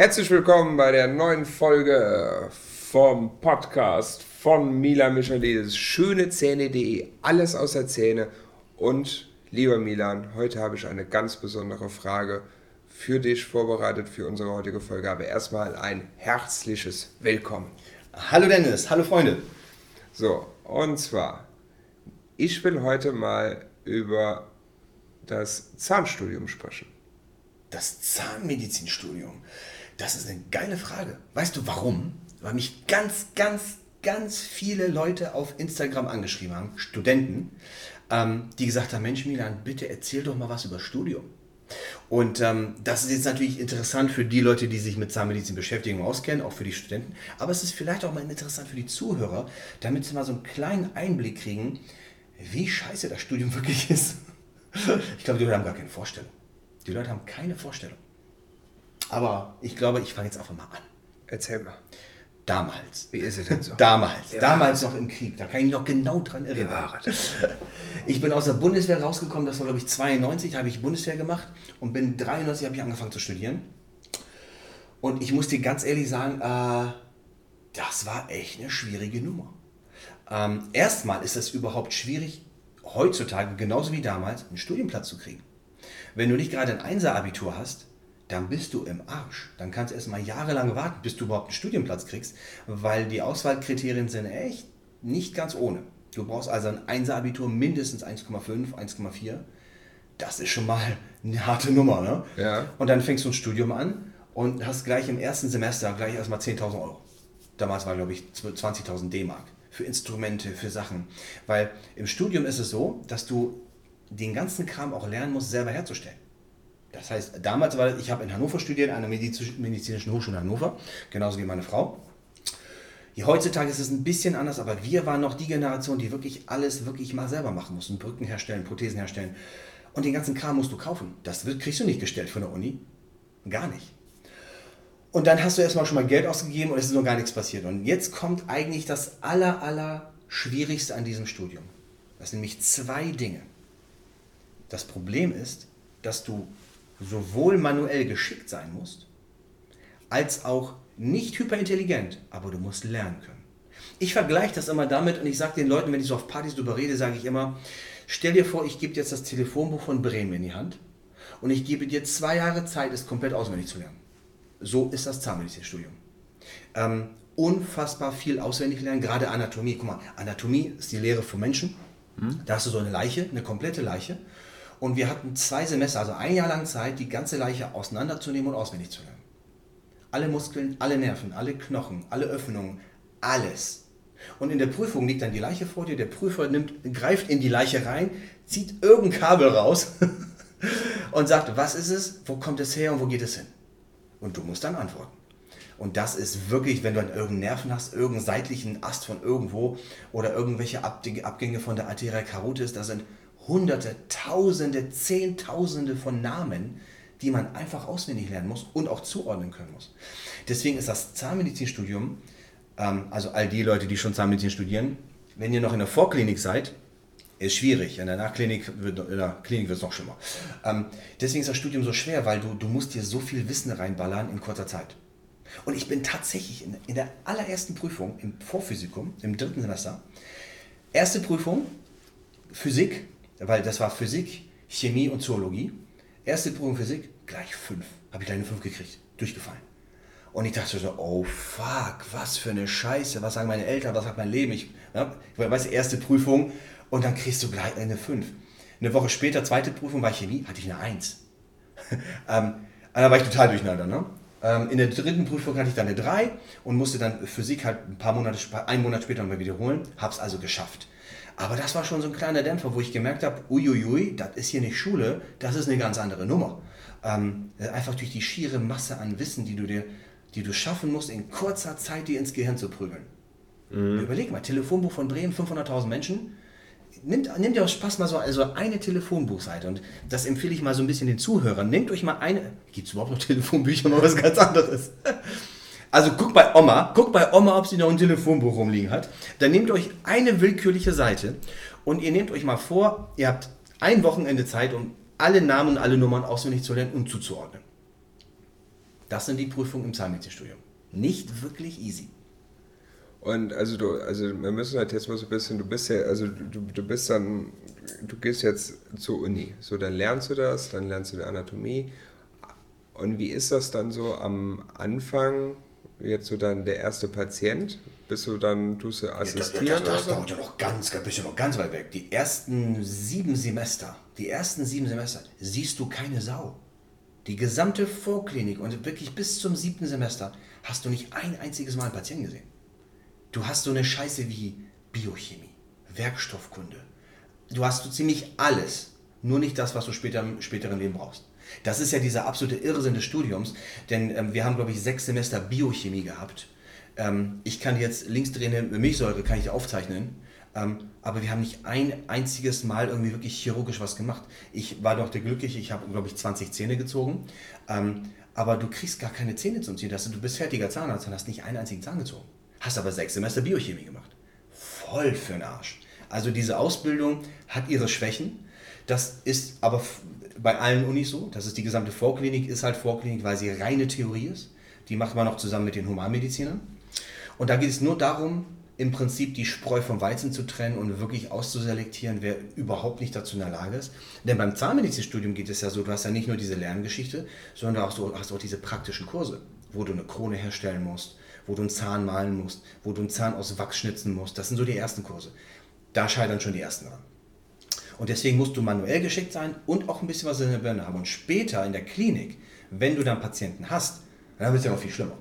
Herzlich willkommen bei der neuen Folge vom Podcast von Milan Michaelides. Schönezähne.de, alles außer Zähne. Und lieber Milan, heute habe ich eine ganz besondere Frage für dich vorbereitet für unsere heutige Folge. Aber erstmal ein herzliches Willkommen. Hallo Dennis, hallo Freunde. So, und zwar, ich will heute mal über das Zahnstudium sprechen. Das Zahnmedizinstudium. Das ist eine geile Frage. Weißt du warum? Weil mich ganz, ganz, ganz viele Leute auf Instagram angeschrieben haben, Studenten, ähm, die gesagt haben, Mensch Milan, bitte erzähl doch mal was über Studium. Und ähm, das ist jetzt natürlich interessant für die Leute, die sich mit Zahnmedizin beschäftigen und auskennen, auch für die Studenten. Aber es ist vielleicht auch mal interessant für die Zuhörer, damit sie mal so einen kleinen Einblick kriegen, wie scheiße das Studium wirklich ist. Ich glaube, die Leute haben gar keine Vorstellung. Die Leute haben keine Vorstellung. Aber ich glaube, ich fange jetzt einfach mal an. Erzähl mal. Damals. Wie ist es denn so? Damals. Ja. Damals noch im Krieg. Da kann ich mich noch genau dran erinnern. Ich bin aus der Bundeswehr rausgekommen, das war glaube ich 92, da habe ich Bundeswehr gemacht und bin 93 habe ich angefangen zu studieren. Und ich muss dir ganz ehrlich sagen, äh, das war echt eine schwierige Nummer. Ähm, erstmal ist es überhaupt schwierig, heutzutage, genauso wie damals, einen Studienplatz zu kriegen. Wenn du nicht gerade ein Einser-Abitur hast, dann bist du im Arsch. Dann kannst du erstmal jahrelang warten, bis du überhaupt einen Studienplatz kriegst, weil die Auswahlkriterien sind echt nicht ganz ohne. Du brauchst also ein 1er-Abitur mindestens 1,5, 1,4. Das ist schon mal eine harte Nummer. Ne? Ja. Und dann fängst du ein Studium an und hast gleich im ersten Semester gleich erstmal 10.000 Euro. Damals war, glaube ich, 20.000 D-Mark für Instrumente, für Sachen. Weil im Studium ist es so, dass du den ganzen Kram auch lernen musst, selber herzustellen. Das heißt, damals war ich habe in Hannover studiert, an der Medizinischen Hochschule Hannover, genauso wie meine Frau. Heutzutage ist es ein bisschen anders, aber wir waren noch die Generation, die wirklich alles wirklich mal selber machen mussten. Brücken herstellen, Prothesen herstellen. Und den ganzen Kram musst du kaufen. Das kriegst du nicht gestellt von der Uni. Gar nicht. Und dann hast du erstmal schon mal Geld ausgegeben und es ist noch gar nichts passiert. Und jetzt kommt eigentlich das aller, aller Schwierigste an diesem Studium. Das sind nämlich zwei Dinge. Das Problem ist, dass du sowohl manuell geschickt sein musst, als auch nicht hyperintelligent, aber du musst lernen können. Ich vergleiche das immer damit und ich sage den Leuten, wenn ich so auf Partys drüber rede, sage ich immer, stell dir vor, ich gebe jetzt das Telefonbuch von Bremen in die Hand und ich gebe dir zwei Jahre Zeit, es komplett auswendig zu lernen. So ist das Zahnmedizinstudium. Ähm, unfassbar viel auswendig lernen, gerade Anatomie. Guck mal, Anatomie ist die Lehre von Menschen. Hm? Da hast du so eine Leiche, eine komplette Leiche. Und wir hatten zwei Semester, also ein Jahr lang Zeit, die ganze Leiche auseinanderzunehmen und auswendig zu lernen. Alle Muskeln, alle Nerven, alle Knochen, alle Öffnungen, alles. Und in der Prüfung liegt dann die Leiche vor dir, der Prüfer nimmt, greift in die Leiche rein, zieht irgendein Kabel raus und sagt, was ist es, wo kommt es her und wo geht es hin? Und du musst dann antworten. Und das ist wirklich, wenn du an irgendeinen Nerven hast, irgendeinen seitlichen Ast von irgendwo oder irgendwelche Abgänge von der Arteria carotis, da sind hunderte, tausende, zehntausende von Namen, die man einfach auswendig lernen muss und auch zuordnen können muss. Deswegen ist das Zahnmedizinstudium, ähm, also all die Leute, die schon Zahnmedizin studieren, wenn ihr noch in der Vorklinik seid, ist schwierig. In der Nachklinik wird, es noch schlimmer. Ähm, deswegen ist das Studium so schwer, weil du, du musst dir so viel Wissen reinballern in kurzer Zeit. Und ich bin tatsächlich in, in der allerersten Prüfung im Vorphysikum, im dritten Semester, erste Prüfung, Physik, weil das war Physik, Chemie und Zoologie. Erste Prüfung Physik, gleich fünf. Habe ich gleich eine fünf gekriegt. Durchgefallen. Und ich dachte so, oh fuck, was für eine Scheiße. Was sagen meine Eltern, was sagt mein Leben? Ich, ja, ich weiß, erste Prüfung und dann kriegst du gleich eine fünf. Eine Woche später, zweite Prüfung war Chemie, hatte ich eine eins. ähm, da war ich total durcheinander. Ne? Ähm, in der dritten Prüfung hatte ich dann eine drei und musste dann Physik halt ein paar Monate, einen Monat später nochmal wiederholen. Hab's also geschafft. Aber das war schon so ein kleiner Dämpfer, wo ich gemerkt habe, uiuiui, das ist hier nicht Schule, das ist eine ganz andere Nummer. Ähm, einfach durch die schiere Masse an Wissen, die du dir, die du schaffen musst, in kurzer Zeit dir ins Gehirn zu prügeln. Mhm. Überleg mal, Telefonbuch von Bremen, 500.000 Menschen. Nimmt, nehmt ihr aus Spaß mal so also eine Telefonbuchseite und das empfehle ich mal so ein bisschen den Zuhörern. Nehmt euch mal eine. Gibt es überhaupt noch Telefonbücher? Mal was ganz anderes. Also guckt bei Oma, guckt bei Oma, ob sie noch ein Telefonbuch rumliegen hat. Dann nehmt euch eine willkürliche Seite und ihr nehmt euch mal vor, ihr habt ein Wochenende Zeit, um alle Namen und alle Nummern auswendig zu lernen und zuzuordnen. Das sind die Prüfungen im Zahnmedizinstudium. Nicht wirklich easy. Und also du, also wir müssen halt jetzt mal so ein bisschen, du bist ja, also du, du bist dann, du gehst jetzt zur Uni. So, dann lernst du das, dann lernst du die Anatomie. Und wie ist das dann so am Anfang? Jetzt so dann der erste Patient? Bist du dann, tust du assistieren? Ja, das, das, das dauert ja noch ganz, bist du noch ganz weit weg. Die ersten sieben Semester, die ersten sieben Semester, siehst du keine Sau. Die gesamte Vorklinik und wirklich bis zum siebten Semester hast du nicht ein einziges Mal einen Patienten gesehen. Du hast so eine Scheiße wie Biochemie, Werkstoffkunde. Du hast so ziemlich alles, nur nicht das, was du später im späteren Leben brauchst. Das ist ja dieser absolute Irrsinn des Studiums, denn ähm, wir haben, glaube ich, sechs Semester Biochemie gehabt. Ähm, ich kann jetzt linksdrehende Milchsäure kann ich aufzeichnen, ähm, aber wir haben nicht ein einziges Mal irgendwie wirklich chirurgisch was gemacht. Ich war doch der Glückliche, ich habe, glaube ich, 20 Zähne gezogen, ähm, aber du kriegst gar keine Zähne zum Ziehen. Du bist fertiger Zahnarzt und hast nicht einen einzigen Zahn gezogen. Hast aber sechs Semester Biochemie gemacht. Voll für den Arsch. Also diese Ausbildung hat ihre Schwächen. Das ist aber bei allen Unis so. Das ist die gesamte Vorklinik, ist halt Vorklinik, weil sie reine Theorie ist. Die macht man auch zusammen mit den Humanmedizinern. Und da geht es nur darum, im Prinzip die Spreu vom Weizen zu trennen und wirklich auszuselektieren, wer überhaupt nicht dazu in der Lage ist. Denn beim Zahnmedizinstudium geht es ja so, du hast ja nicht nur diese Lerngeschichte, sondern auch so, hast auch diese praktischen Kurse, wo du eine Krone herstellen musst, wo du einen Zahn malen musst, wo du einen Zahn aus Wachs schnitzen musst. Das sind so die ersten Kurse. Da scheitern schon die ersten dran. Und deswegen musst du manuell geschickt sein und auch ein bisschen was in der Birne haben. Und später in der Klinik, wenn du dann Patienten hast, dann wird es ja noch viel schlimmer.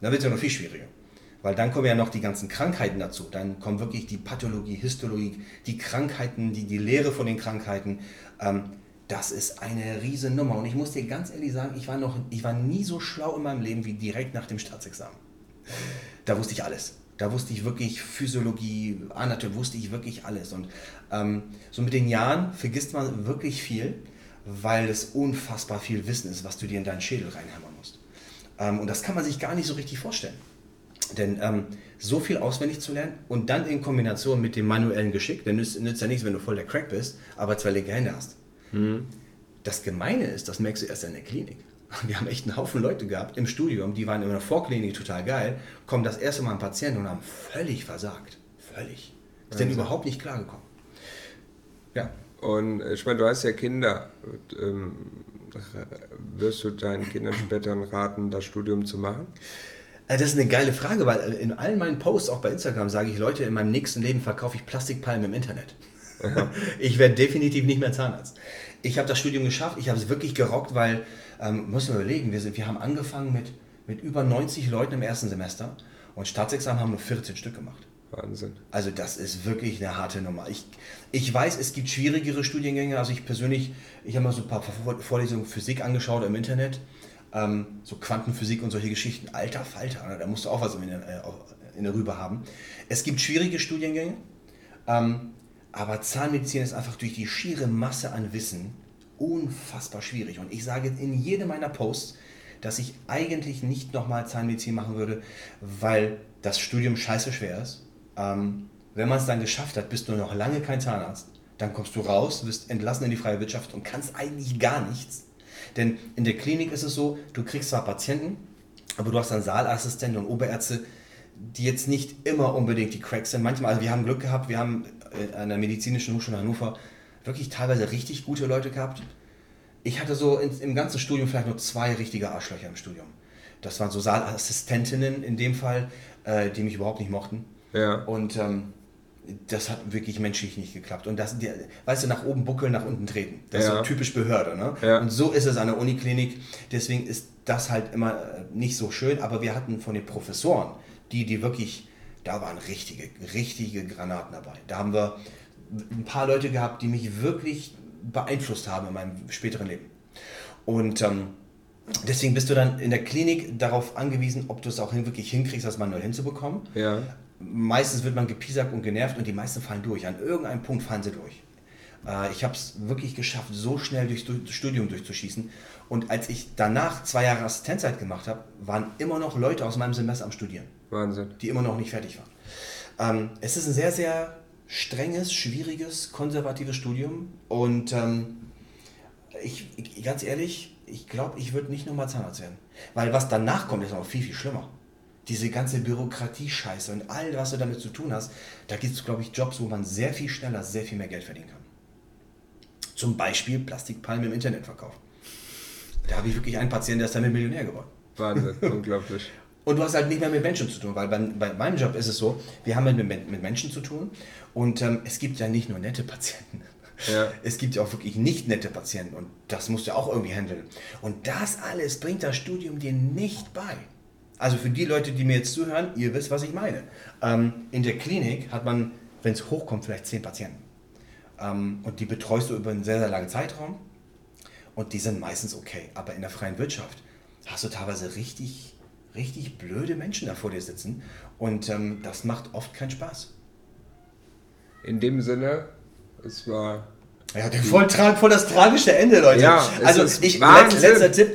Dann wird es ja noch viel schwieriger. Weil dann kommen ja noch die ganzen Krankheiten dazu. Dann kommen wirklich die Pathologie, Histologie, die Krankheiten, die, die Lehre von den Krankheiten. Ähm, das ist eine riesen Nummer. Und ich muss dir ganz ehrlich sagen, ich war, noch, ich war nie so schlau in meinem Leben wie direkt nach dem Staatsexamen. Da wusste ich alles. Da wusste ich wirklich Physiologie, Anatomie, wusste ich wirklich alles. Und ähm, so mit den Jahren vergisst man wirklich viel, weil es unfassbar viel Wissen ist, was du dir in deinen Schädel reinhämmern musst. Ähm, und das kann man sich gar nicht so richtig vorstellen. Denn ähm, so viel auswendig zu lernen und dann in Kombination mit dem manuellen Geschick, dann nützt, nützt ja nichts, wenn du voll der Crack bist, aber zwei linke Hände hast. Mhm. Das Gemeine ist, das merkst du erst in der Klinik. Wir haben echt einen Haufen Leute gehabt im Studium, die waren in der Vorklinik total geil, kommen das erste Mal ein Patient und haben völlig versagt. Völlig. Ist denn überhaupt nicht klargekommen. Ja. Und äh, ich meine, du hast ja Kinder. Und, ähm, wirst du deinen Kindern später raten, das Studium zu machen? Äh, das ist eine geile Frage, weil in allen meinen Posts, auch bei Instagram, sage ich, Leute, in meinem nächsten Leben verkaufe ich Plastikpalmen im Internet. ich werde definitiv nicht mehr Zahnarzt. Ich habe das Studium geschafft, ich habe es wirklich gerockt, weil ähm, muss man überlegen, wir, sind, wir haben angefangen mit, mit über 90 Leuten im ersten Semester und Staatsexamen haben nur 14 Stück gemacht. Wahnsinn. Also das ist wirklich eine harte Nummer. Ich, ich weiß, es gibt schwierigere Studiengänge. Also ich persönlich, ich habe mal so ein paar Vorlesungen Physik angeschaut im Internet. Ähm, so Quantenphysik und solche Geschichten. Alter Falter, ne? da musst du auch was in der, äh, in der Rübe haben. Es gibt schwierige Studiengänge. Ähm, aber Zahnmedizin ist einfach durch die schiere Masse an Wissen unfassbar schwierig. Und ich sage in jedem meiner Posts, dass ich eigentlich nicht nochmal Zahnmedizin machen würde, weil das Studium scheiße schwer ist. Ähm, wenn man es dann geschafft hat, bist du noch lange kein Zahnarzt. Dann kommst du raus, wirst entlassen in die freie Wirtschaft und kannst eigentlich gar nichts. Denn in der Klinik ist es so, du kriegst zwar Patienten, aber du hast dann Saalassistenten und Oberärzte, die jetzt nicht immer unbedingt die Cracks sind. Manchmal, also wir haben Glück gehabt, wir haben an der medizinischen Hochschule Hannover wirklich teilweise richtig gute Leute gehabt. Ich hatte so in, im ganzen Studium vielleicht nur zwei richtige Arschlöcher im Studium. Das waren so Saalassistentinnen in dem Fall, äh, die mich überhaupt nicht mochten. Ja. Und ähm, das hat wirklich menschlich nicht geklappt. Und das, die, weißt du, nach oben buckeln, nach unten treten. Das ja. ist so typisch Behörde. Ne? Ja. Und so ist es an der Uniklinik. Deswegen ist das halt immer äh, nicht so schön. Aber wir hatten von den Professoren, die, die wirklich, da waren richtige, richtige Granaten dabei. Da haben wir ein paar Leute gehabt, die mich wirklich beeinflusst haben in meinem späteren Leben. Und ähm, deswegen bist du dann in der Klinik darauf angewiesen, ob du es auch wirklich hinkriegst, das manuell hinzubekommen. Ja. Meistens wird man gepiesackt und genervt und die meisten fallen durch. An irgendeinem Punkt fallen sie durch. Äh, ich habe es wirklich geschafft, so schnell durchs Studium durchzuschießen. Und als ich danach zwei Jahre Assistenzzeit gemacht habe, waren immer noch Leute aus meinem Semester am Studieren. Wahnsinn. Die immer noch nicht fertig waren. Ähm, es ist ein sehr, sehr strenges, schwieriges, konservatives Studium. Und ähm, ich, ich, ganz ehrlich, ich glaube, ich würde nicht nochmal Zahnarzt werden. Weil was danach kommt, ist noch viel, viel schlimmer. Diese ganze Bürokratie-Scheiße und all, was du damit zu tun hast, da gibt es, glaube ich, Jobs, wo man sehr viel schneller, sehr viel mehr Geld verdienen kann. Zum Beispiel Plastikpalmen im Internet verkaufen. Da habe ich wirklich einen Patienten, der ist damit Millionär geworden. Wahnsinn, unglaublich. Und du hast halt nicht mehr mit Menschen zu tun, weil bei, bei meinem Job ist es so, wir haben mit, mit Menschen zu tun und ähm, es gibt ja nicht nur nette Patienten. Ja. Es gibt ja auch wirklich nicht nette Patienten und das musst du auch irgendwie handeln. Und das alles bringt das Studium dir nicht bei. Also für die Leute, die mir jetzt zuhören, ihr wisst, was ich meine. Ähm, in der Klinik hat man, wenn es hochkommt, vielleicht zehn Patienten. Ähm, und die betreust du über einen sehr, sehr langen Zeitraum und die sind meistens okay. Aber in der freien Wirtschaft hast du teilweise richtig richtig blöde Menschen da vor dir sitzen und ähm, das macht oft keinen Spaß. In dem Sinne, es war ja, voll, voll das tragische Ende, Leute. Ja, also ich, letzter, letzter Tipp,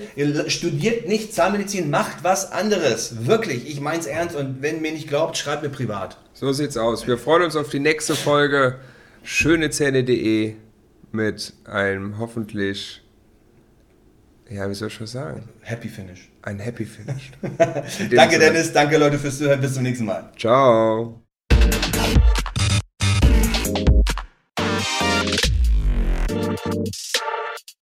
studiert nicht Zahnmedizin, macht was anderes. Wirklich, ich mein's ernst und wenn mir nicht glaubt, schreibt mir privat. So sieht's aus. Wir freuen uns auf die nächste Folge schönezähne.de mit einem hoffentlich ja, wie soll ich schon sagen? Happy Finish. Ein Happy Finish. danke, Sinne. Dennis. Danke, Leute, fürs Zuhören. Bis zum nächsten Mal. Ciao.